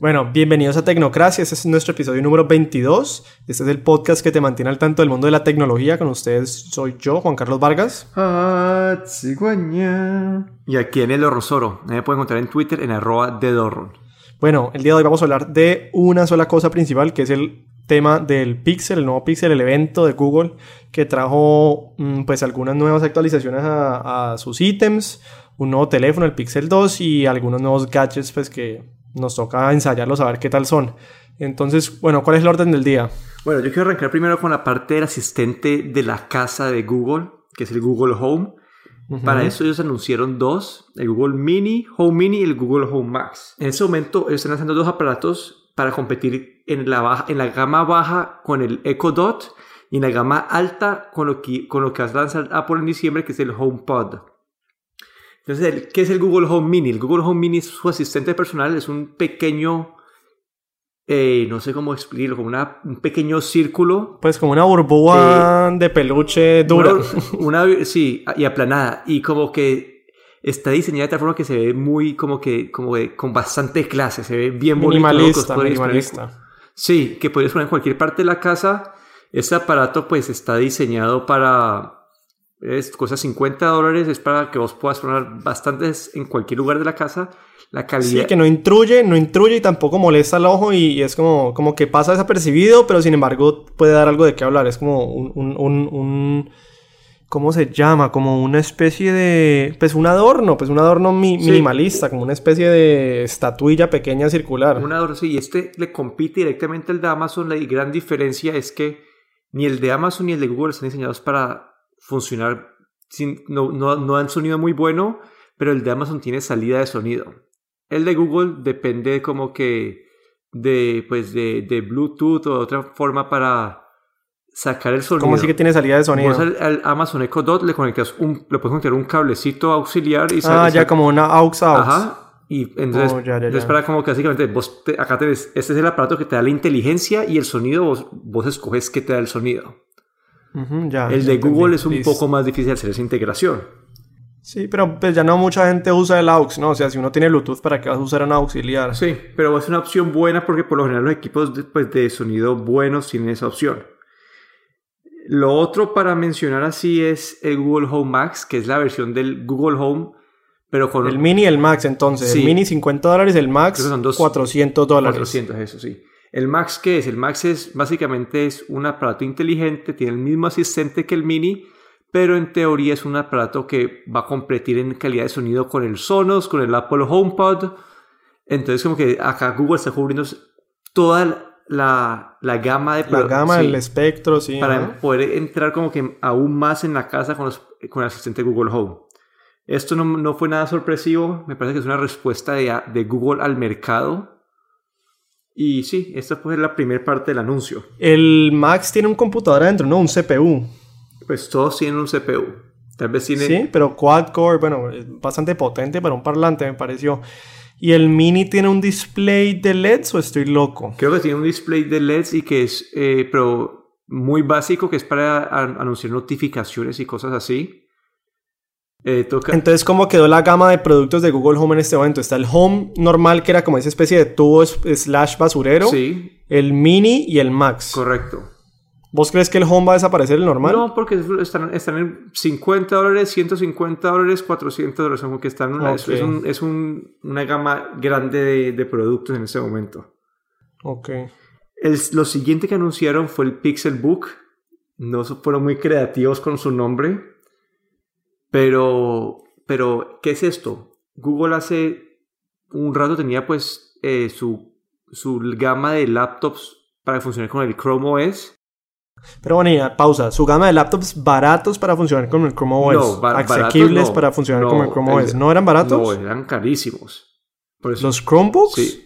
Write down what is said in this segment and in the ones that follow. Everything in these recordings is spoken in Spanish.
Bueno, bienvenidos a Tecnocracia. Este es nuestro episodio número 22. Este es el podcast que te mantiene al tanto del mundo de la tecnología. Con ustedes soy yo, Juan Carlos Vargas. Ah, cigüeña. Y aquí en el Horrosoro. Me pueden encontrar en Twitter en arroba de Dorron. Bueno, el día de hoy vamos a hablar de una sola cosa principal, que es el tema del Pixel, el nuevo Pixel, el evento de Google que trajo mm, pues algunas nuevas actualizaciones a, a sus ítems, un nuevo teléfono, el Pixel 2 y algunos nuevos gadgets pues que nos toca ensayarlos a ver qué tal son. Entonces, bueno, ¿cuál es el orden del día? Bueno, yo quiero arrancar primero con la parte del asistente de la casa de Google, que es el Google Home. Para eso ellos anunciaron dos, el Google Mini, Home Mini y el Google Home Max. En ese momento ellos están haciendo dos aparatos para competir en la, baja, en la gama baja con el Echo Dot y en la gama alta con lo que, con lo que va a lanzar Apple en diciembre, que es el HomePod. Entonces, ¿qué es el Google Home Mini? El Google Home Mini, su asistente personal, es un pequeño, eh, no sé cómo explicarlo, como una, un pequeño círculo. Pues como una burbuja de peluche dura. Una, sí, y aplanada. Y como que está diseñada de tal forma que se ve muy como que, como con bastante clase, se ve bien minimalista, Minimalista. Sí, que podrías poner en cualquier parte de la casa. Este aparato pues está diseñado para es cosa 50 dólares, es para que vos puedas poner bastantes en cualquier lugar de la casa. La calidad. Sí, que no intruye, no intruye y tampoco molesta al ojo y, es como, como que pasa desapercibido, pero sin embargo puede dar algo de qué hablar. Es como un, un, un, ¿cómo se llama? Como una especie de, pues un adorno, pues un adorno minimalista, como una especie de estatuilla pequeña circular. Un adorno, sí, y este le compite directamente al de Amazon. La gran diferencia es que ni el de Amazon ni el de Google están diseñados para funcionar, sin, no, no, no dan sonido muy bueno, pero el de Amazon tiene salida de sonido. El de Google depende como que de, pues de, de Bluetooth o de otra forma para sacar el sonido. ¿Cómo así que tiene salida de sonido? al, Amazon Echo Dot le conectas un, le puedes conectar un cablecito auxiliar y Ah, ya como una aux aux. Ajá. Y entonces, oh, ya, para como que básicamente vos acá tenés, este es el aparato que te da la inteligencia y el sonido, vos, vos escoges qué te da el sonido el de Google es un poco más difícil hacer esa integración. Sí, pero pues ya no mucha gente usa el AUX, ¿no? O sea, si uno tiene Bluetooth, ¿para qué vas a usar un auxiliar? Sí, pero es una opción buena porque por lo general los equipos de, pues, de sonido buenos tienen esa opción. Lo otro para mencionar así es el Google Home Max, que es la versión del Google Home, pero con... El Mini y el Max, entonces. El Mini 50 dólares, el Max son 400 dólares. 400, eso sí. El Max, ¿qué es? El Max es básicamente es un aparato inteligente, tiene el mismo asistente que el Mini, pero en teoría es un aparato que va a competir en calidad de sonido con el Sonos, con el Apple HomePod. Entonces como que acá Google está cubriendo toda la, la gama de... La gama, el espectro, sí. Para poder entrar como que aún más en la casa con, con el asistente Google Home. Esto no, no, fue nada sorpresivo, me parece que es una respuesta de, de Google al mercado y sí, esta fue la primera parte del anuncio. El Max tiene un computador adentro, ¿no? Un CPU. Pues todos tienen un CPU. Tal vez tiene... Sí, pero quad-core, bueno, es bastante potente para un parlante, me pareció. ¿Y el Mini tiene un display de LEDs o estoy loco? Creo que tiene un display de LEDs y que es, eh, pero muy básico, que es para anunciar notificaciones y cosas así. Eh, Entonces, ¿cómo quedó la gama de productos de Google Home en este momento? Está el Home normal, que era como esa especie de tubo slash basurero. Sí. El Mini y el Max. Correcto. ¿Vos crees que el Home va a desaparecer el normal? No, porque están, están en 50 dólares, 150 dólares, 400 dólares. Como que están es, una gama grande de, productos en este momento. Ok. lo siguiente que anunciaron fue el Pixel Book. No fueron muy creativos con su nombre pero, pero, ¿qué es esto? Google hace un rato tenía pues eh, su, su gama de laptops para funcionar con el Chrome OS. Pero bueno, pausa. Su gama de laptops baratos para funcionar con el Chrome OS. No, asequibles para funcionar con el Chrome OS. ¿No eran baratos? No, eran carísimos. ¿Los Chromebooks? Sí.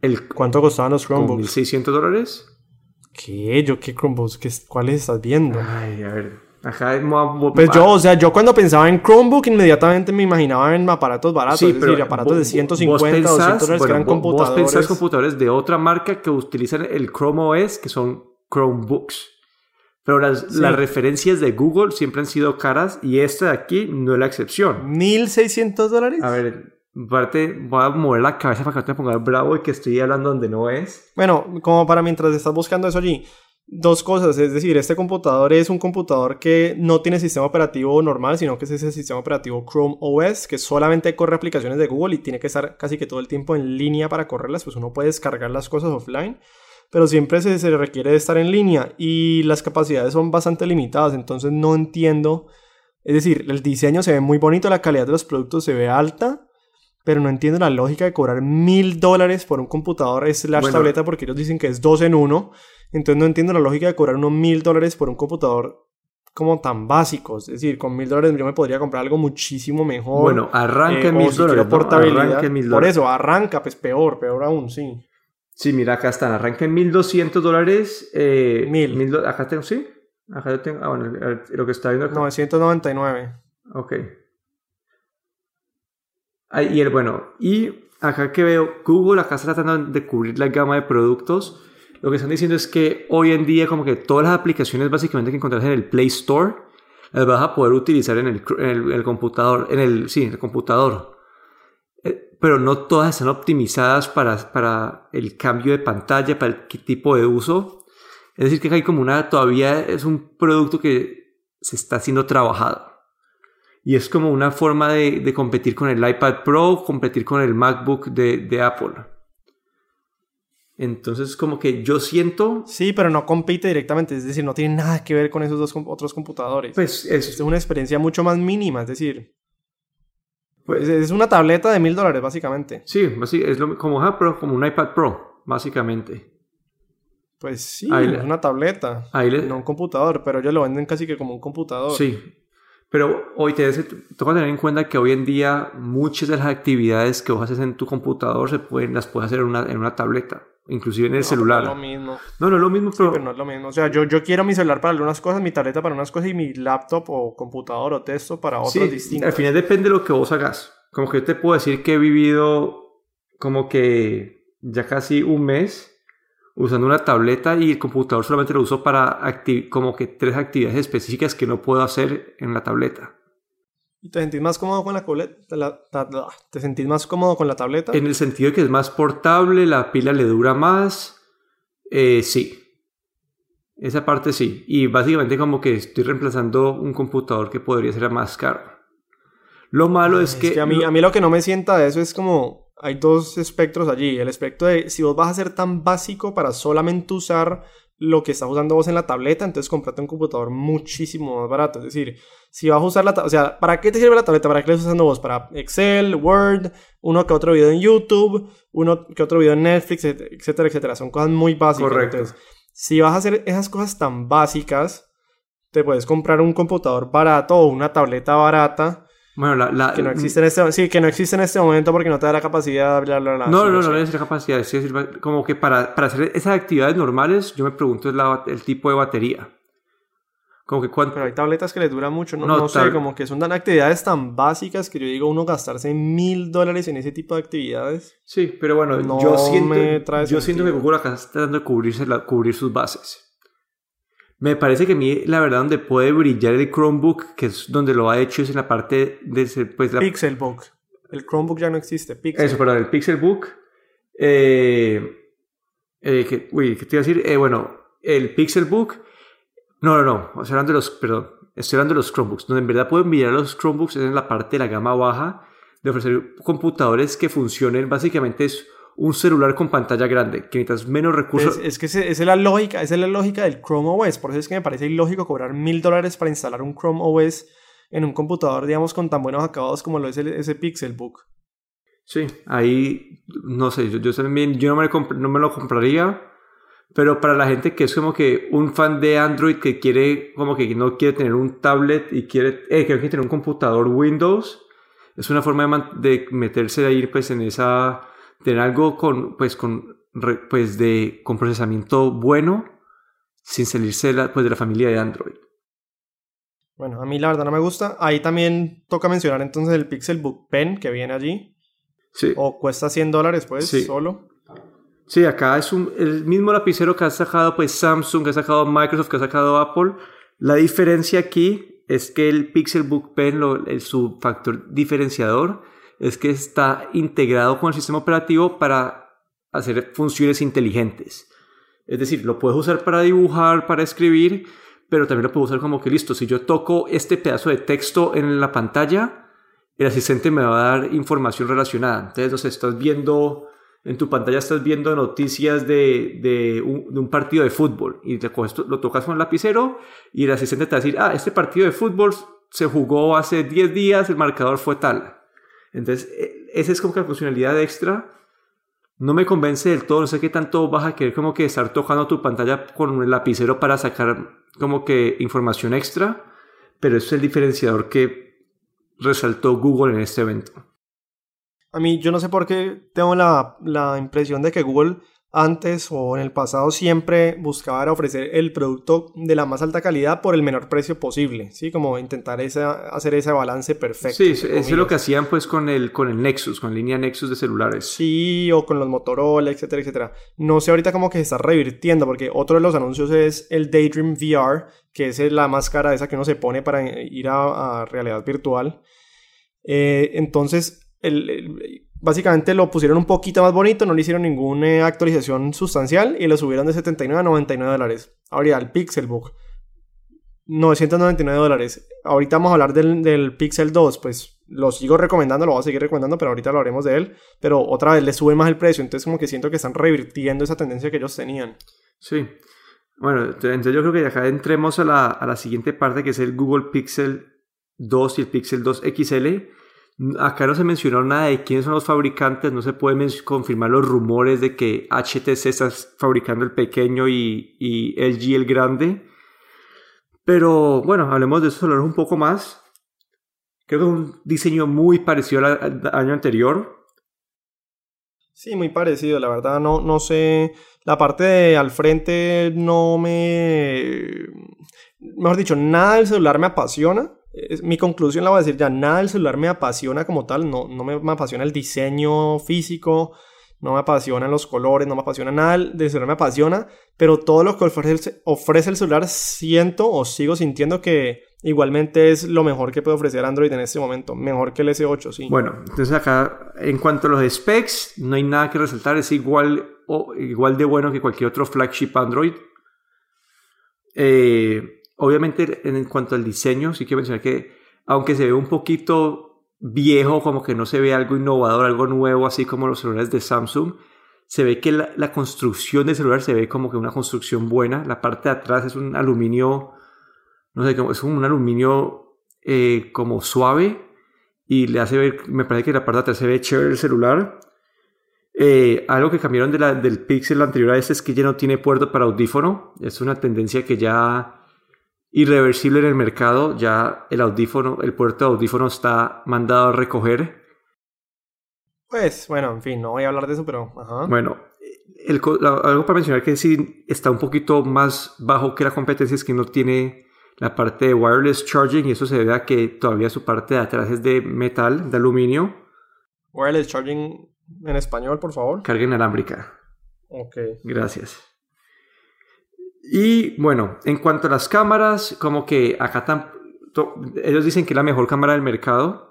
El, ¿Cuánto costaban los Chromebooks? ¿1.600 dólares? ¿Qué? ¿Yo qué Chromebooks? ¿Cuáles estás viendo? Ay, a ver. Ajá, pues yo, o sea, yo cuando pensaba en Chromebook inmediatamente me imaginaba en aparatos baratos, es decir, aparatos de 150 o 200 dólares que eran computadores. Vos pensás computadores de otra marca que utilizan el Chrome OS, que son Chromebooks. Pero las, las, referencias de Google siempre han sido caras y esta de aquí no es la excepción. ¿1600 dólares? A ver, Aparte, voy a mover la cabeza para que no te pongas bravo y que estoy hablando donde no es. Bueno, como para mientras estás buscando eso allí, dos cosas. Es decir, este computador es un computador que no tiene sistema operativo normal, sino que es ese sistema operativo Chrome OS, que solamente corre aplicaciones de Google y tiene que estar casi que todo el tiempo en línea para correrlas. Pues uno puede descargar las cosas offline pero siempre se, se, requiere de estar en línea y las capacidades son bastante limitadas, entonces no entiendo, es decir, el diseño se ve muy bonito, la calidad de los productos se ve alta, pero no entiendo la lógica de cobrar mil dólares por un computador slash bueno. tableta porque ellos dicen que es dos en uno. Entonces no entiendo la lógica de cobrar unos mil dólares por un computador como tan básico. Es decir, con mil dólares yo me podría comprar algo muchísimo mejor. Bueno, arranca en mil dólares. Por eso, arranca, pues peor, peor aún, sí. Sí, mira, acá están. Arranca en 1200 dólares. Eh, mil. mil acá tengo, sí. Acá yo tengo. Ah, bueno, lo que está viendo acá. 999. Ok. Y el bueno, y acá que veo, Google acá está tratando de cubrir la gama de productos. Lo que están diciendo es que hoy en día, como que todas las aplicaciones básicamente que encuentras en el Play Store, las vas a poder utilizar en el, en el, computador, en el, sí, en el computador. Eh, pero no todas están optimizadas para, para el cambio de pantalla, para el tipo de uso. Es decir, que hay como una, todavía es un producto que se está siendo trabajado. Y es como una forma de, de competir con el iPad Pro, competir con el MacBook de, de, Apple. Entonces, como que yo siento... Sí, pero no compite directamente, es decir, no tiene nada que ver con esos dos otros computadores. Pues es, es una experiencia mucho más mínima, es decir... Pues es una tableta de mil dólares, básicamente. Sí, es lo, como, ah, Pro, como un iPad Pro, básicamente. Pues sí, ahí es una tableta, ahí le... no un computador, pero ellos lo venden casi que como un computador. Sí, pero hoy te toca tener en cuenta que hoy en día muchas de las actividades que vos haces en tu computador se pueden, las puedes hacer en una, en una tableta, inclusive en el no, celular. No es lo mismo. No, no es lo mismo, pero... Sí, pero no es lo mismo. O sea, yo, yo quiero mi celular para algunas cosas, mi tableta para unas cosas y mi laptop o computador o texto para otras sí, distintas. Al final depende de lo que vos hagas. Como que yo te puedo decir que he vivido como que ya casi un mes usando una tableta y el computador solamente lo uso para como que tres actividades específicas que no puedo hacer en la tableta. ¿Y te sentís más cómodo con la, la, la, ¿Te sentís más cómodo con la tableta? En el sentido de que es más portable, la pila le dura más. Eh, sí. Esa parte sí. Y básicamente como que estoy reemplazando un computador que podría ser más caro. Lo malo Ay, es, que, es que a, mí, a mí lo que no me sienta de eso es como hay dos espectros allí. El espectro de si vos vas a ser tan básico para solamente usar lo que estás usando vos en la tableta, entonces comprate un computador muchísimo más barato. Es decir, si vas a usar la tableta, o sea, ¿para qué te sirve la tableta? ¿Para qué la estás usando vos? Para Excel, Word, uno que otro video en YouTube, uno que otro video en Netflix, etcétera, etcétera. Son cosas muy básicas. Correcto. Entonces, si vas a hacer esas cosas tan básicas, te puedes comprar un computador barato o una tableta barata bueno, la, la, que no existe en este sí, que no existe en este momento porque no te da la capacidad, bla, bla, bla. No, no, no, sé. no es la capacidad. Es decir, como que para, para hacer esas actividades normales, yo me pregunto es la, el tipo de batería. Como que cuánto... Pero hay tabletas que les dura mucho, no, no, no sé, como que son tan actividades tan básicas que yo digo uno gastarse mil dólares en ese tipo de actividades. Sí, pero bueno, no yo siento, me trae yo siento que. Google acá está tratando de cubrirse la, cubrir sus bases. Me parece que a mí, la verdad, donde puede brillar el Chromebook, que es donde lo ha hecho, es en la parte de... Pues, la... Pixelbook. El Chromebook ya no existe. Pixel. Eso, perdón, el Pixelbook. Eh, eh, que, uy, ¿qué te iba a decir? Eh, bueno, el Pixelbook... No, no, no. Estoy hablando de los... Perdón. Estoy hablando de los Chromebooks. Donde en verdad pueden brillar los Chromebooks es en la parte de la gama baja de ofrecer computadores que funcionen. Básicamente es un celular con pantalla grande, que necesitas menos recursos. Es, es que esa es la lógica, esa es la lógica del Chrome OS. Por eso es que me parece ilógico cobrar mil dólares para instalar un Chrome OS en un computador, digamos, con tan buenos acabados como lo es el, ese Pixelbook. Sí, ahí no sé, yo, yo también, yo no me, no me lo compraría, pero para la gente que es como que un fan de Android que quiere, como que no quiere tener un tablet y quiere, eh, que quiere tener un computador Windows, es una forma de, de meterse ahí pues en esa tener algo con, pues, con, pues de, con procesamiento bueno sin salirse de la, pues, de la familia de Android. Bueno, a mí la verdad no me gusta. Ahí también toca mencionar entonces el Pixelbook Pen que viene allí. Sí. O cuesta 100 dólares, pues, Sí. solo. Sí, acá es un, el mismo lapicero que ha sacado pues Samsung, que ha sacado Microsoft, que ha sacado Apple. La diferencia aquí es que el Pixelbook Pen, lo, el, su factor diferenciador, es que está integrado con el sistema operativo para hacer funciones inteligentes. Es decir, lo puedes usar para dibujar, para escribir, pero también lo puedes usar como que listo, si yo toco este pedazo de texto en la pantalla, el asistente me va a dar información relacionada. Entonces, no sé, estás viendo, en tu pantalla estás viendo noticias de, un, partido de fútbol y lo tocas con el lapicero y el asistente te va a decir, ah, este partido de fútbol se jugó hace 10 días, el marcador fue tal. Entonces, e, esa es como que la funcionalidad extra. No me convence del todo, no sé qué tanto vas a querer como que estar tocando tu pantalla con el lapicero para sacar como que información extra, pero eso es el diferenciador que resaltó Google en este evento. A mí yo no sé por qué tengo la, la impresión de que Google antes o en el pasado siempre buscaba ofrecer el producto de la más alta calidad por el menor precio posible, ¿sí? Como intentar esa, hacer ese balance perfecto. Sí, eso es lo que hacían pues con el, con el Nexus, con la línea Nexus de celulares. Sí, o con los Motorola, etcétera, etcétera. No sé ahorita como que se está revirtiendo porque otro de los anuncios es el Daydream VR, que es la máscara esa que uno se pone para ir a, realidad virtual. Eh, entonces, el Básicamente lo pusieron un poquito más bonito, no le hicieron ninguna actualización sustancial y lo subieron de 79 a 99 dólares. Ahora el Pixelbook. 999 dólares. Ahorita vamos a hablar del, del, Pixel 2, pues lo sigo recomendando, lo voy a seguir recomendando, pero ahorita lo haremos de él. Pero otra vez le sube más el precio, entonces como que siento que están revirtiendo esa tendencia que ellos tenían. Sí. Bueno, entonces yo creo que acá entremos a la, a la siguiente parte que es el Google Pixel 2 y el Pixel 2 XL Acá no se mencionó nada de quiénes son los fabricantes, no se pueden confirmar los rumores de que HTC está fabricando el pequeño y, LG el grande. Pero bueno, hablemos de eso un poco más. Creo que es un diseño muy parecido al, año anterior. Sí, muy parecido, la verdad no, no sé. La parte de al frente no me. Mejor dicho, nada del celular me apasiona mi conclusión la voy a decir ya, nada del celular me apasiona como tal, no, no me, apasiona el diseño físico, no me apasionan los colores, no me apasiona nada del celular, me apasiona, pero todo lo que ofrece, ofrece el celular siento o sigo sintiendo que igualmente es lo mejor que puede ofrecer Android en este momento, mejor que el S8, sí. Bueno, entonces acá en cuanto a los specs, no hay nada que resaltar, es igual, o, igual de bueno que cualquier otro flagship Android. Eh, Obviamente, en cuanto al diseño, sí quiero mencionar que, aunque se ve un poquito viejo, como que no se ve algo innovador, algo nuevo, así como los celulares de Samsung, se ve que la, construcción del celular se ve como que una construcción buena. La parte de atrás es un aluminio, no sé, es un aluminio eh, como suave y le hace ver, me parece que la parte de atrás se ve chévere el celular. Eh, algo que cambiaron del Pixel anterior a este es que ya no tiene puerto para audífono. Es una tendencia que ya irreversible en el mercado. Ya el audífono, el puerto de audífono está mandado a recoger. Pues bueno, en fin, no voy a hablar de eso, pero... Bueno, algo para mencionar que sí está un poquito más bajo que la competencia es que no tiene la parte de wireless charging y eso se debe a que todavía su parte de atrás es de metal, de aluminio. Wireless charging en español, por favor. Carga inalámbrica. Ok. Gracias. Y bueno, en cuanto a las cámaras, como que acá ellos dicen que es la mejor cámara del mercado.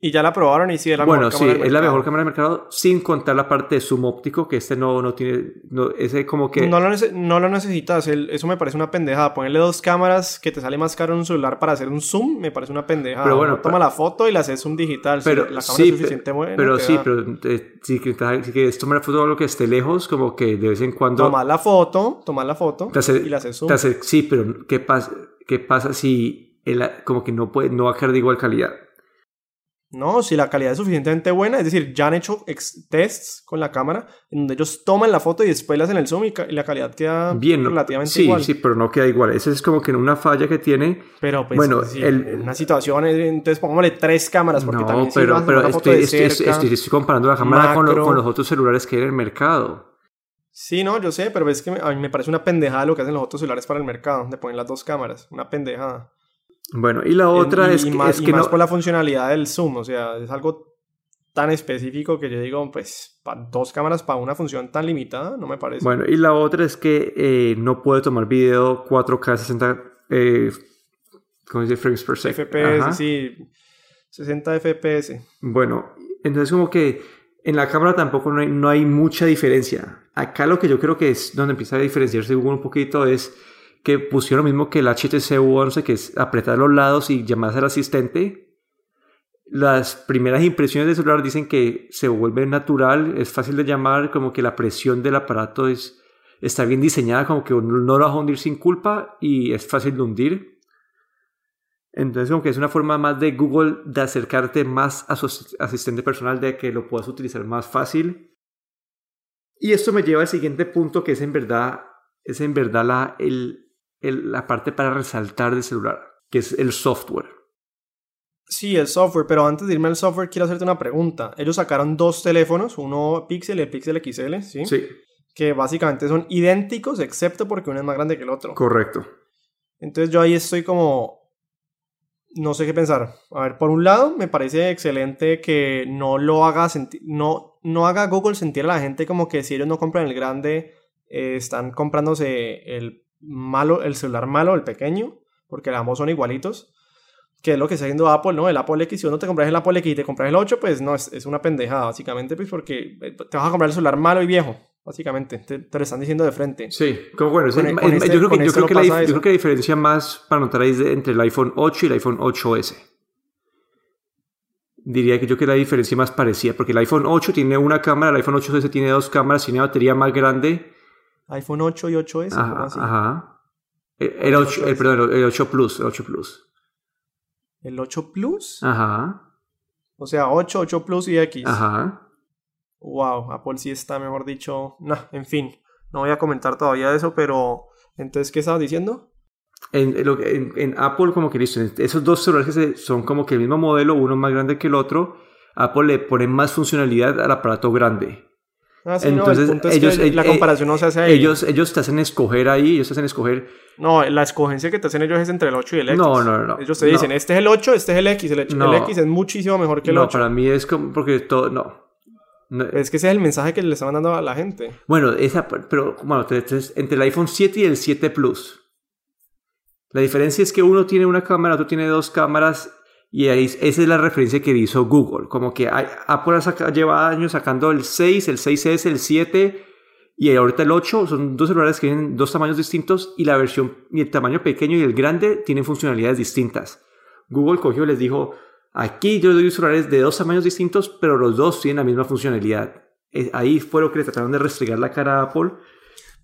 Y ya la probaron y sí es la bueno, mejor cámara sí, es la mejor cámara del mercado, sin contar la parte de zoom óptico, que este no, no tiene, no, ese como que... No lo, no lo necesitas, eso me parece una pendejada. Ponerle dos cámaras que te sale más caro en un celular para hacer un zoom, me parece una pendejada. Pero bueno, toma la foto y la haces zoom digital. Pero la cámara sí, suficiente buena, pero sí, pero eh, si, que, si quieres tomar la foto lo que esté lejos, como que de vez en cuando... Tomar la foto, tomar la foto y la haces zoom. sí, pero ¿qué pasa, qué pasa si el, como que no, puede, no va a quedar de igual calidad? No, si la calidad es suficientemente buena, es decir, ya han hecho tests con la cámara en donde ellos toman la foto y después la hacen el zoom y, la calidad queda Bien, relativamente igual. Sí, sí, pero no queda igual. Esa es como que una falla que tiene. Pero pues, bueno, en una situación, entonces pongámosle tres cámaras porque también pero, pero estoy, estoy, comparando la cámara con, los otros celulares que hay en el mercado. Sí, no, yo sé, pero es que a mí me parece una pendejada lo que hacen los otros celulares para el mercado, de poner las dos cámaras, una pendejada. Bueno, y la otra es, más, que más por la funcionalidad del zoom, o sea, es algo tan específico que yo digo, pues, dos cámaras para una función tan limitada, no me parece. Bueno, y la otra es que eh, no puede tomar video 4K 60, eh, ¿cómo dice? Frames per second. FPS, sí, 60 FPS. Bueno, Entonces como que en la cámara tampoco no hay, no hay mucha diferencia. Acá lo que yo creo que es donde empieza a diferenciarse Google un poquito es que pusieron lo mismo que el HTC One, que es apretar los lados y llamar al asistente. Las primeras impresiones del celular dicen que se vuelve natural, es fácil de llamar, como que la presión del aparato es, está bien diseñada, como que no lo vas a hundir sin culpa y es fácil de hundir. Entonces, como que es una forma más de Google de acercarte más a su asistente personal, de que lo puedas utilizar más fácil. Y esto me lleva al siguiente punto, que es en verdad, es en verdad la, el, la parte para resaltar del celular, que es el software. Sí, el software, pero antes de irme al software quiero hacerte una pregunta. Ellos sacaron dos teléfonos, uno Pixel y el Pixel XL, ¿sí? Sí. Que básicamente son idénticos, excepto porque uno es más grande que el otro. Correcto. Entonces yo ahí estoy como... No sé qué pensar. A ver, por un lado, me parece excelente que no lo haga sentir... No, no haga Google sentir a la gente como que si ellos no compran el grande, eh, están comprándose el malo, el celular malo, el pequeño, porque ambos son igualitos, que es lo que está haciendo Apple, ¿no? El Apple X, si uno te compras el Apple X y te compras el 8, pues no, es, es una pendejada, básicamente, pues porque eh, te vas a comprar el celular malo y viejo, básicamente, te, lo están diciendo de frente. Sí, como bueno, yo, creo que, la, diferencia más para notar es entre el iPhone 8 y el iPhone 8S. Diría que yo que la diferencia más parecida, porque el iPhone 8 tiene una cámara, el iPhone 8S tiene dos cámaras, tiene una batería más grande, iPhone 8 y 8S. Ajá. ajá. El, 8, el, perdón, el 8 Plus, el 8 Plus. ¿El 8 Plus? Ajá. O sea, 8, 8 Plus y X. Ajá. Wow, Apple sí está, mejor dicho. No, en fin, no voy a comentar todavía eso, pero entonces, ¿qué estabas diciendo? En, en, en, Apple, como que listo, esos dos celulares son como que el mismo modelo, uno más grande que el otro, Apple le pone más funcionalidad al aparato grande. Ah, Entonces, ellos, la eh, comparación no se hace ahí. Ellos, ellos te hacen escoger ahí, ellos te hacen escoger. No, la escogencia que te hacen ellos es entre el 8 y el X. No, no, no. Ellos te dicen, este es el 8, este es el X. El, X es muchísimo mejor que el 8. No, para mí es como, porque todo, no. Es que ese es el mensaje que le estaban dando a la gente. Bueno, esa, pero bueno, entre el iPhone 7 y el 7 Plus. La diferencia es que uno tiene una cámara, otro tiene dos cámaras y ahí, esa es la referencia que hizo Google. Como que Apple lleva años sacando el 6, el 6S, el 7 y ahorita el 8. Son dos celulares que tienen dos tamaños distintos y la versión y el tamaño pequeño y el grande tienen funcionalidades distintas. Google cogió y les dijo, aquí yo doy celulares de dos tamaños distintos, pero los dos tienen la misma funcionalidad. Eh, ahí fue lo que le trataron de restregar la cara a Apple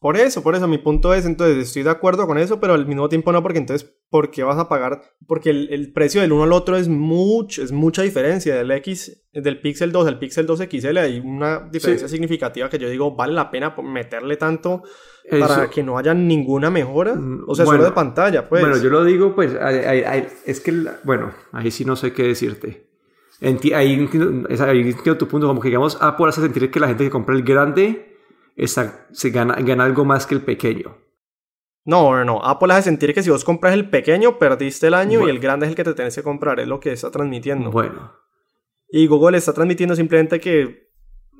por eso, por eso, mi punto es, entonces, estoy de acuerdo con eso, pero al mismo tiempo no, porque entonces, ¿por qué vas a pagar? Porque el, precio del uno al otro es mucho, es mucha diferencia, del X, del Pixel 2 al Pixel 2 XL, hay una diferencia significativa que yo digo, vale la pena meterle tanto para que no haya ninguna mejora, mm, o sea, solo de pantalla, pues. Bueno, yo lo digo, pues, es que, bueno, ahí sí no sé qué decirte. ahí, entiendo tu punto, como que digamos, Apple hace sentir que la gente que compra el grande se gana, gana algo más que el pequeño. No, no, no. Apple hace sentir que si vos compras el pequeño, perdiste el año y el grande es el que te tenés que comprar. Es lo que está transmitiendo. Bueno. Y Google está transmitiendo simplemente que.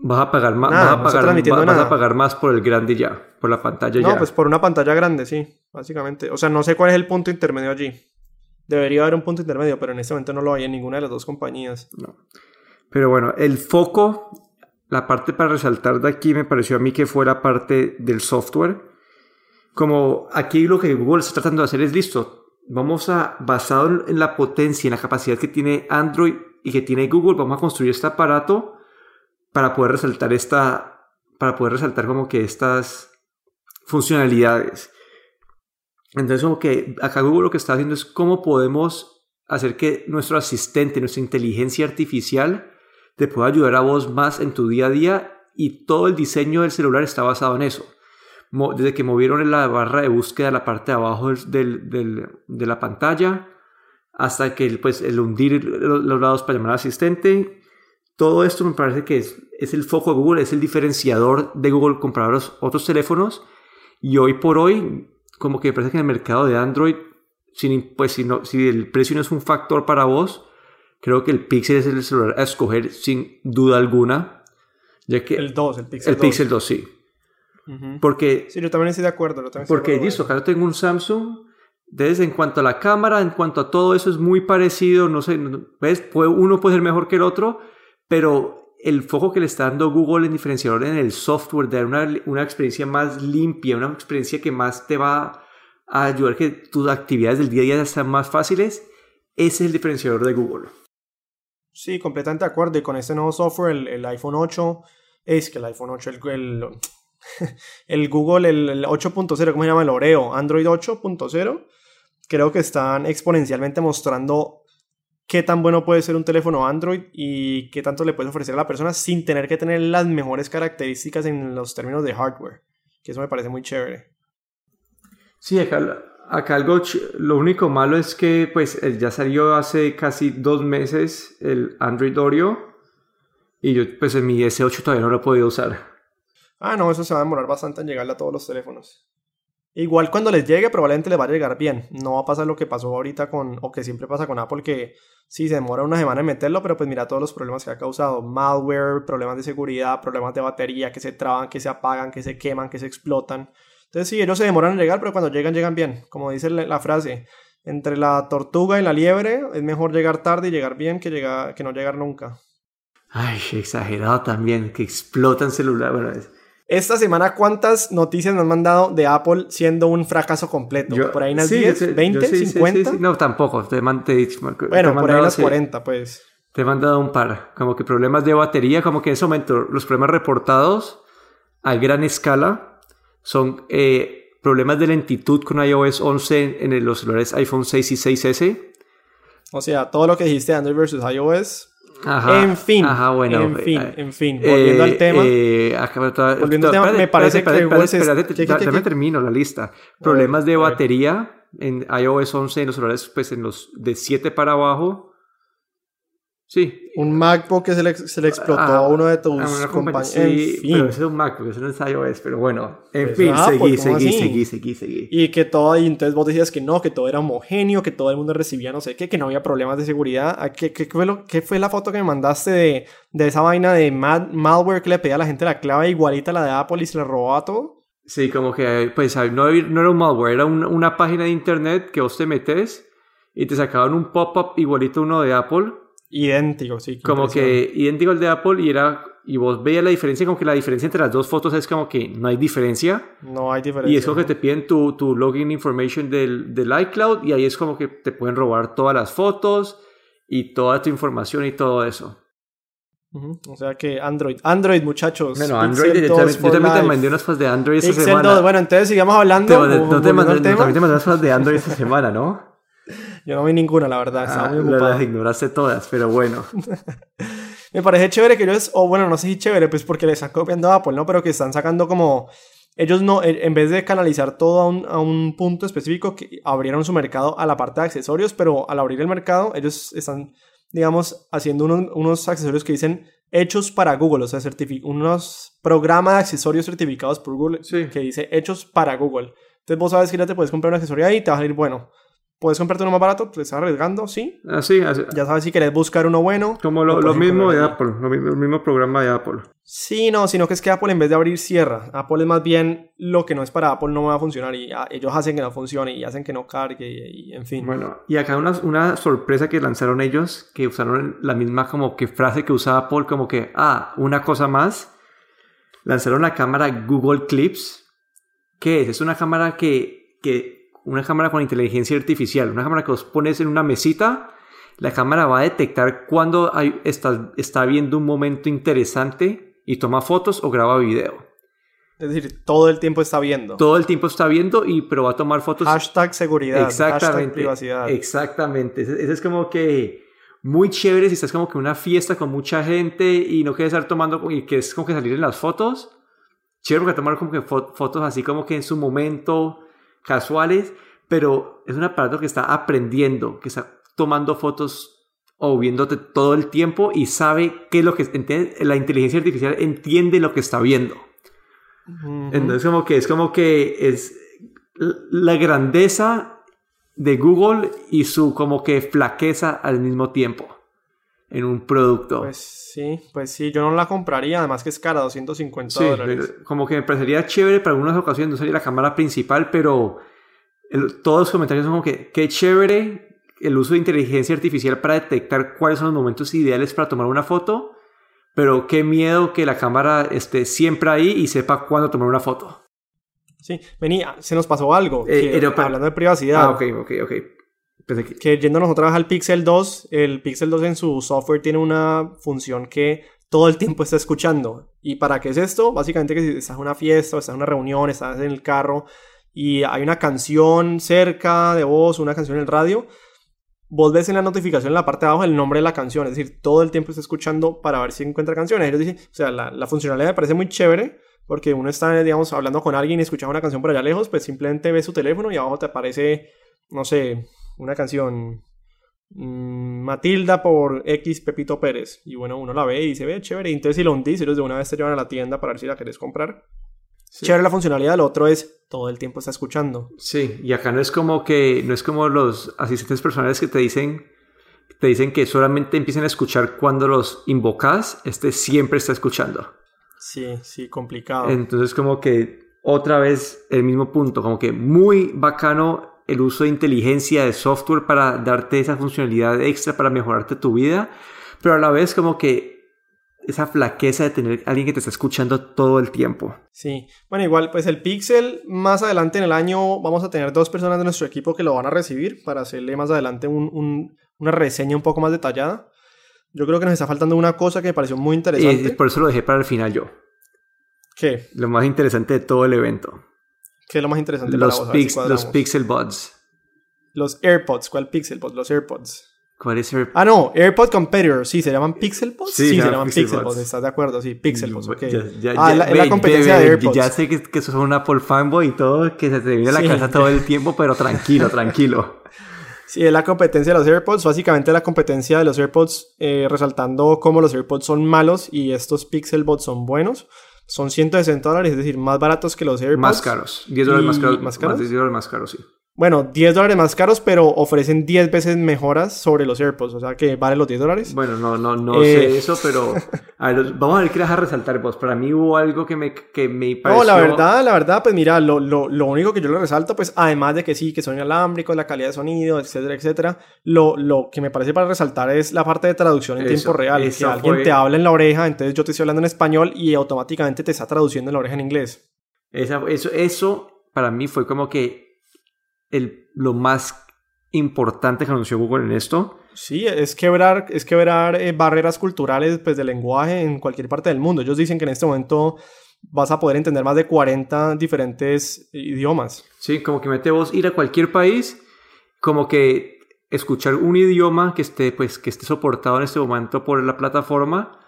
Vas a pagar más, vas, a pagar, vas a pagar más por el grande ya, por la pantalla ya. No, pues por una pantalla grande, sí, básicamente. O sea, no sé cuál es el punto intermedio allí. Debería haber un punto intermedio, pero en este momento no lo hay en ninguna de las dos compañías. No. Pero bueno, el foco la parte para resaltar de aquí me pareció a mí que fue la parte del software. Como aquí lo que Google está tratando de hacer es listo. Vamos a, basado en la potencia, en la capacidad que tiene Android y que tiene Google, vamos a construir este aparato para poder resaltar esta, para poder resaltar como que estas funcionalidades. Entonces, como que acá Google lo que está haciendo es cómo podemos hacer que nuestro asistente, nuestra inteligencia artificial, te puede ayudar a vos más en tu día a día y todo el diseño del celular está basado en eso. Desde que movieron la barra de búsqueda a la parte de abajo de la pantalla hasta que pues, el hundir los lados para llamar al asistente. Todo esto me parece que es, es el foco de Google, es el diferenciador de Google comprar los otros teléfonos. Y hoy por hoy, como que me parece que en el mercado de Android, sin, pues, si el precio no es un factor para vos, Creo que el Pixel es el celular a escoger sin duda alguna. Ya que el 2, el Pixel el 2. Pixel 2, sí. Porque... Sí, yo también estoy de acuerdo. porque, listo, acá yo tengo un Samsung. Entonces, en cuanto a la cámara, en cuanto a todo eso, es muy parecido. No sé, ¿ves? Uno puede ser mejor que el otro, pero el foco que le está dando Google en diferenciador en el software, de dar una, una experiencia más limpia, una experiencia que más te va a ayudar a que tus actividades del día a día sean más fáciles, ese es el diferenciador de Google. Sí, completamente de acuerdo. Y con este nuevo software, el, iPhone 8, es que el iPhone 8, el, Google, el, 8.0, ¿cómo se llama? El Oreo, Android 8.0, creo que están exponencialmente mostrando qué tan bueno puede ser un teléfono Android y qué tanto le puedes ofrecer a la persona sin tener que tener las mejores características en los términos de hardware. Que eso me parece muy chévere. Sí, acá, acá algo, lo único malo es que pues ya salió hace casi dos meses el Android Oreo y yo pues en mi S8 todavía no lo he podido usar. Ah, no, eso se va a demorar bastante en llegarle a todos los teléfonos. Igual cuando les llegue probablemente les va a llegar bien. No va a pasar lo que pasó ahorita con, o que siempre pasa con Apple, que sí se demora una semana en meterlo, pero pues mira todos los problemas que ha causado. Malware, problemas de seguridad, problemas de batería, que se traban, que se apagan, que se queman, que se explotan. Entonces sí, ellos se demoran en llegar, pero cuando llegan, llegan bien. Como dice la, frase, entre la tortuga y la liebre es mejor llegar tarde y llegar bien que, llegar, que no llegar nunca. Ay, exagerado también, que explotan celular. Bueno, esta semana, ¿cuántas noticias nos han mandado de Apple siendo un fracaso completo? ¿Por ahí unas 10, 20, 50? no, tampoco. Te, bueno, por ahí unas 40, pues. Te he mandado un par. Como que problemas de batería, como que en ese momento los problemas reportados a gran escala son eh, problemas de lentitud con iOS 11 en, los celulares iPhone 6 y 6S. O sea, todo lo que dijiste Android versus iOS. Ajá, en fin, ajá, bueno, en fin, eh, en fin, volviendo al tema. Eh, volviendo al tema, me parece que ya me termino la lista. Problemas de batería en iOS 11 en los celulares, pues en los de 7 para abajo Sí. Un MacBook que se le, se le explotó a ah, uno de tus compañeros. Sí, pero ese es un MacBook, eso no es iOS, pero bueno. En pues, fin, ah, seguí, pues, seguí, seguí, seguí, seguí, Y que todo, y entonces vos decías que no, que todo era homogéneo, que todo el mundo recibía no sé qué, que no había problemas de seguridad. ¿Qué, qué, fue, lo, qué fue la foto que me mandaste de, de esa vaina de malware que le pedía a la gente la clave igualita a la de Apple y se le robaba todo? Sí, como que, pues, no, no era un malware, era una página de internet que vos te metes y te sacaban un pop-up igualito uno de Apple Idéntico, sí. Como que idéntico al de Apple y era y vos veías la diferencia, como que la diferencia entre las dos fotos es como que no hay diferencia. No hay diferencia. Y es como que te piden tu, tu login information del, del iCloud y ahí es como que te pueden robar todas las fotos y toda tu información y todo eso. O sea que Android, Android muchachos. Bueno, Android, yo, también te mandé unas de Android esta semana. Bueno, entonces sigamos hablando. Te, no te mandé, también te mandé unas fotos de Android esta semana, ¿no? Yo no vi ninguna, la verdad. Estaba muy ah, Las ignoraste todas, pero bueno. me parece chévere que ellos, o bueno, no sé si chévere, pues porque le están copiando a Apple, ¿no? Pero que están sacando como. Ellos no, en vez de canalizar todo a un, a un punto específico, que abrieron su mercado a la parte de accesorios, pero al abrir el mercado, ellos están, digamos, haciendo unos, unos accesorios que dicen hechos para Google, o sea, unos programas de accesorios certificados por Google que dice hechos para Google. Entonces vos sabes que ya te puedes comprar un accesorio ahí y te va a salir bueno puedes comprarte uno más barato, te estás arriesgando, sí. Así, Ya sabes si quieres buscar uno bueno. Como lo, mismo de Apple, lo mismo, el mismo programa de Apple. Sí, no, sino que es que Apple en vez de abrir cierra. Apple es más bien lo que no es para Apple no va a funcionar y ellos hacen que no funcione y hacen que no cargue y, en fin. Bueno, y acá una, una sorpresa que lanzaron ellos, que usaron la misma como que frase que usaba Apple, como que, ah, una cosa más. Lanzaron la cámara Google Clips. ¿Qué es? Es una cámara que, que una cámara con inteligencia artificial, una cámara que os pones en una mesita, la cámara va a detectar cuando está, está viendo un momento interesante y toma fotos o graba video. Es decir, todo el tiempo está viendo. Todo el tiempo está viendo y pero va a tomar fotos. Hashtag seguridad. Exactamente. Hashtag privacidad. Exactamente. Ese es como que muy chévere si estás como que en una fiesta con mucha gente y no quieres estar tomando y que es como que salir en las fotos. Chévere porque tomar como que fotos así como que en su momento casuales, pero es un aparato que está aprendiendo, que está tomando fotos o viéndote todo el tiempo y sabe qué es lo que entiende, la inteligencia artificial entiende lo que está viendo. Entonces como que es como que es la grandeza de Google y su como que flaqueza al mismo tiempo en un producto. Pues sí, pues sí, yo no la compraría, además que es cara, 250 sí, dólares. Como que me parecería chévere para algunas ocasiones, no sería la cámara principal, pero todos los comentarios son como que, qué chévere el uso de inteligencia artificial para detectar cuáles son los momentos ideales para tomar una foto, pero qué miedo que la cámara esté siempre ahí y sepa cuándo tomar una foto. Sí, venía, se nos pasó algo. Eh, que, pa- hablando de privacidad. Ah, ok, ok, ok. Pensé que- que yéndonos otra vez al Pixel 2, el Pixel 2 en su software tiene una función que todo el tiempo está escuchando. ¿Y para qué es esto? Básicamente que si estás en una fiesta, o estás en una reunión, estás en el carro y hay una canción cerca de vos, una canción en el radio, vos ves en la notificación en la parte de abajo el nombre de la canción, es decir, todo el tiempo está escuchando para ver si encuentra canciones. Ellos dicen, o sea, la, la funcionalidad me parece muy chévere porque uno está, digamos, hablando con alguien y escuchando una canción por allá lejos, pues simplemente ves su teléfono y abajo te aparece, no sé, una canción mm, Matilda por X Pepito Pérez. Y bueno, uno la ve y dice, ve, chévere. Y entonces si lo hundís, ellos de una vez te llevan a la tienda para ver si la querés comprar. Sí. Chévere la funcionalidad, lo otro es todo el tiempo está escuchando. Sí, y acá no es como que, no es como los asistentes personales que te dicen, te dicen que solamente empiecen a escuchar cuando los invocas, este siempre está escuchando. Sí, sí, complicado. Entonces como que otra vez el mismo punto, como que muy bacano el uso de inteligencia de software para darte esa funcionalidad extra para mejorarte tu vida, pero a la vez como que esa flaqueza de tener a alguien que te está escuchando todo el tiempo. Sí, bueno, igual, pues el Pixel, más adelante en el año vamos a tener dos personas de nuestro equipo que lo van a recibir para hacerle más adelante un- un- una reseña un poco más detallada. Yo creo que nos está faltando una cosa que me pareció muy Y interesante. por eso lo dejé para el final yo. ¿Qué? Lo más interesante de todo el evento. ¿Qué es lo más interesante para Los, vos? A ver si pix- los. Pixel Buds. Los AirPods, ¿cuál Pixel Buds? Los AirPods. ¿Cuál es el...? Ah, no, AirPod Competitor, sí, ¿se llaman Pixel Buds? Sí, Sí, se llaman Pixel Pixel Buds. ¿estás de acuerdo? Sí, Pixel Buds, ok. Ya, ya, ah, ya, la, es la competencia ve- de AirPods. Ya sé que, que sos un Apple fanboy y todo, que se te viene a la Sí. casa todo el tiempo, pero tranquilo, tranquilo. Sí, es la competencia de los AirPods, básicamente la competencia de los AirPods, eh, resaltando cómo los AirPods son malos y estos Pixel Buds son buenos. Son 160 dólares, es decir, más baratos que los AirPods. Más caros. 10 dólares más ¿Y caros. más caros? Más de 10 dólares más caros, sí. Bueno, 10 dólares más caros, pero ofrecen 10 veces mejoras sobre los AirPods, o sea que vale los 10 dólares. Bueno, no, no, no Eh. sé eso, pero... A ver, vamos a ver qué vas a resaltar vos. Para mí hubo algo que me, que me pareció... No, la verdad, la verdad, pues mira, lo, lo, lo único que yo le resalto, pues además de que sí, que son inalámbricos, la calidad de sonido, etcétera, etcétera, lo, lo que me parece para resaltar es la parte de traducción en Eso, tiempo real. Que alguien fue- te habla en la oreja, entonces yo te estoy hablando en español y automáticamente te está traduciendo en la oreja en inglés. Esa- eso, eso para mí fue como que el, lo más importante que anunció Google en esto. Sí, es quebrar, es quebrar eh, barreras culturales pues, del lenguaje en cualquier parte del mundo. Ellos dicen que en este momento vas a poder entender más de 40 diferentes idiomas. Sí, como que mete vos ir a cualquier país, como que escuchar un idioma que esté, pues, que esté soportado en este momento por la plataforma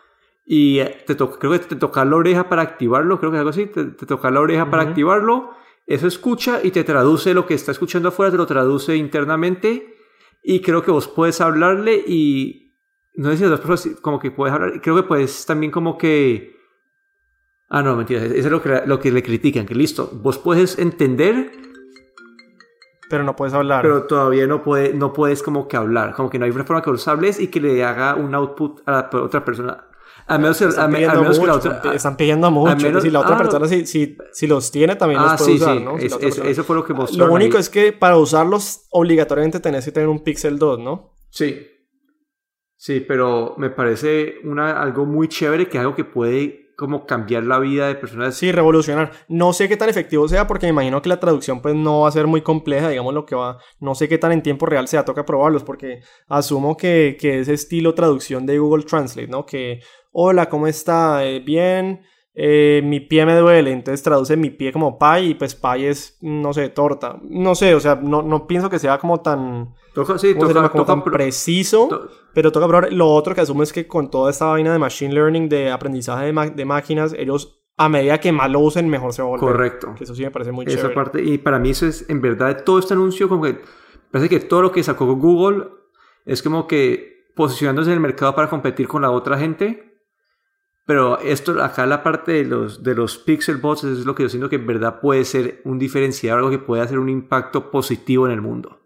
y eh, te creo que te toca la oreja para activarlo, creo que es algo así, te, te toca la oreja para Ujú. activarlo, eso escucha y te traduce lo que está escuchando afuera, te lo traduce internamente y creo que vos puedes hablarle y no sé si las dos personas como que puedes hablar, creo que puedes también como que Ah, no, mentira, eso es lo que, lo que le critican, que listo, vos puedes entender, Pero no puedes hablar. pero todavía no, puede, no puedes como que hablar, como que no hay una forma que vos hables y que le haga un output a la otra persona. A menos, a, Están me- pidiendo a menos que la mucho, otra... están- están pidiendo mucho. a menos- si la otra ah, persona, si, si, si los tiene, también Ah, los puede sí, usar, sí, ¿no? Si es- es- eso fue lo que mostraron Lo único ahí. es que para usarlos, obligatoriamente tenés que tener un Pixel 2, ¿no? Sí. Sí, pero me parece una, algo muy chévere, que algo que puede como cambiar la vida de personas. Sí, revolucionar. No sé qué tan efectivo sea porque me imagino que la traducción pues no va a ser muy compleja, digamos lo que va. No sé qué tan en tiempo real sea, toca probarlos porque asumo que, que ese estilo traducción de Google Translate, ¿no? Que, hola, ¿cómo está? Eh, bien. Eh, mi pie me duele, entonces traduce mi pie como pie y pues pie es, no sé, torta. No sé, o sea, no, no pienso que sea como tan, Toca, sí, ¿cómo se toca, llama? Como toca tan preciso. to- Pero toca probar. Lo otro que asumo es que con toda esta vaina de machine learning, de aprendizaje de, de máquinas, ellos a medida que más lo usen, mejor se va a volver. Correcto. Que eso sí me parece muy Esa chévere. parte, y para mí eso es, en verdad, todo este anuncio, como que parece que todo lo que sacó Google es como que posicionándose en el mercado para competir con la otra gente. Pero esto, acá la parte de los, de los Pixel Bots es lo que yo siento que en verdad puede ser un diferenciador, algo que puede hacer un impacto positivo en el mundo.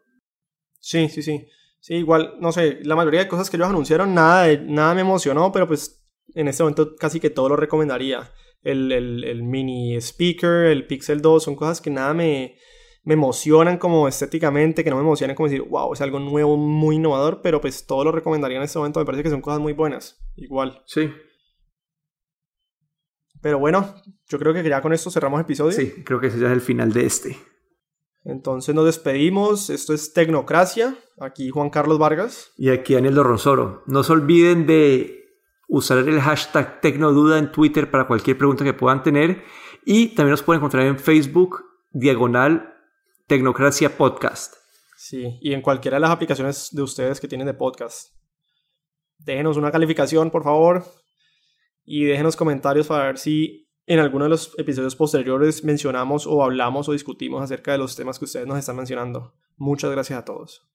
Sí, sí, sí. Sí, igual, no sé, la mayoría de cosas que ellos anunciaron, nada, de- nada me emocionó, pero pues en este momento casi que todo lo recomendaría. El, el- el mini speaker, el Pixel 2, son cosas que nada me, me emocionan como estéticamente, que no me emocionan como decir, wow, es algo nuevo, muy innovador, pero pues todo lo recomendaría en este momento, me parece que son cosas muy buenas. Igual. Sí. Pero bueno, yo creo que ya con esto cerramos el episodio. Sí, creo que ese ya es el final de este. Entonces nos despedimos. Esto es Tecnocracia. Aquí Juan Carlos Vargas. Y aquí Daniel Dorronsoro. No se olviden de usar el hashtag Tecnoduda en Twitter para cualquier pregunta que puedan tener. Y también nos pueden encontrar en Facebook, diagonal Tecnocracia Podcast. Sí, y en cualquiera de las aplicaciones de ustedes que tienen de podcast. Déjenos una calificación, por favor. Y déjenos comentarios para ver si en alguno de los episodios posteriores mencionamos o hablamos o discutimos acerca de los temas que ustedes nos están mencionando. Muchas gracias a todos.